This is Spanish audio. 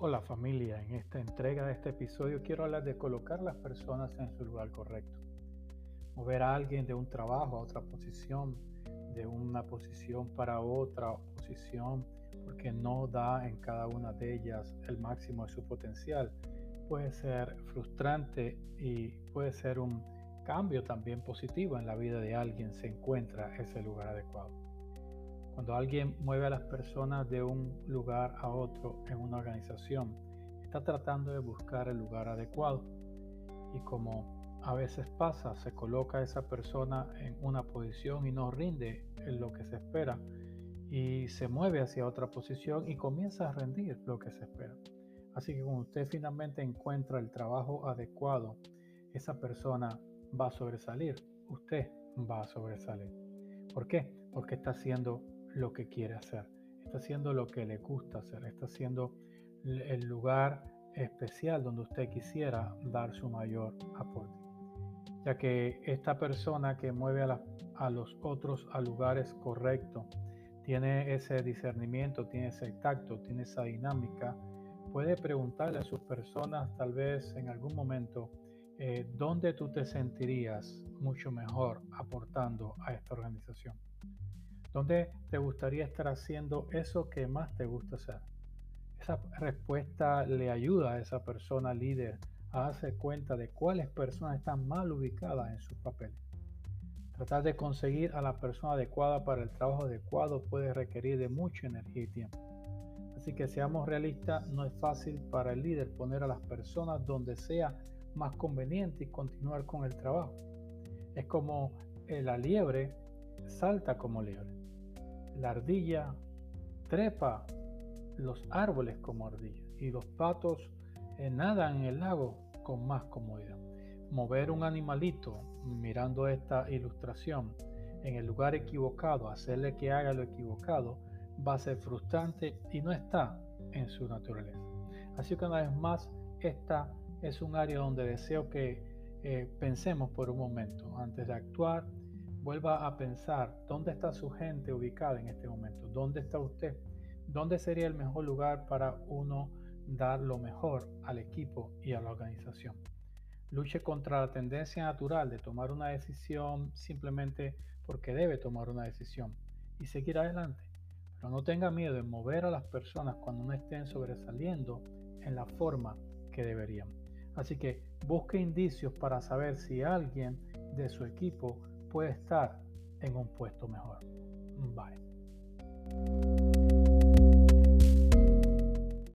Hola familia, en esta entrega de este episodio quiero hablar de colocar las personas en su lugar correcto. Mover a alguien de un trabajo a otra posición, de una posición para otra posición, porque no da en cada una de ellas el máximo de su potencial, puede ser frustrante y puede ser un cambio también positivo en la vida de alguien se encuentra ese lugar adecuado. Cuando alguien mueve a las personas de un lugar a otro en una organización, está tratando de buscar el lugar adecuado. Y como a veces pasa, se coloca a esa persona en una posición y no rinde en lo que se espera y se mueve hacia otra posición y comienza a rendir lo que se espera. Así que cuando usted finalmente encuentra el trabajo adecuado, esa persona va a sobresalir, usted va a sobresalir. ¿Por qué? Porque está haciendo lo que quiere hacer, está haciendo lo que le gusta hacer, está haciendo el lugar especial donde usted quisiera dar su mayor aporte. Ya que esta persona que mueve a, a los otros a lugares correctos, tiene ese discernimiento, tiene ese tacto, tiene esa dinámica, puede preguntarle a sus personas tal vez en algún momento, eh, ¿dónde tú te sentirías mucho mejor aportando a esta organización? ¿Dónde te gustaría estar haciendo eso que más te gusta hacer? Esa respuesta le ayuda a esa persona líder a darse cuenta de cuáles personas están mal ubicadas en sus papeles. Tratar de conseguir a la persona adecuada para el trabajo adecuado puede requerir de mucha energía y tiempo. Así que seamos realistas, no es fácil para el líder poner a las personas donde sea más conveniente y continuar con el trabajo. Es como la liebre salta como liebre. La ardilla trepa los árboles como ardilla y los patos nadan en el lago con más comodidad. Mover un animalito mirando esta ilustración en el lugar equivocado, hacerle que haga lo equivocado, va a ser frustrante y no está en su naturaleza. Así que una vez más, esta es un área donde deseo que eh, pensemos por un momento antes de actuar vuelva a pensar dónde está su gente ubicada en este momento, dónde está usted, dónde sería el mejor lugar para uno dar lo mejor al equipo y a la organización. Luche contra la tendencia natural de tomar una decisión simplemente porque debe tomar una decisión y seguir adelante. Pero no tenga miedo en mover a las personas cuando no estén sobresaliendo en la forma que deberían. Así que busque indicios para saber si alguien de su equipo puede estar en un puesto mejor. Bye.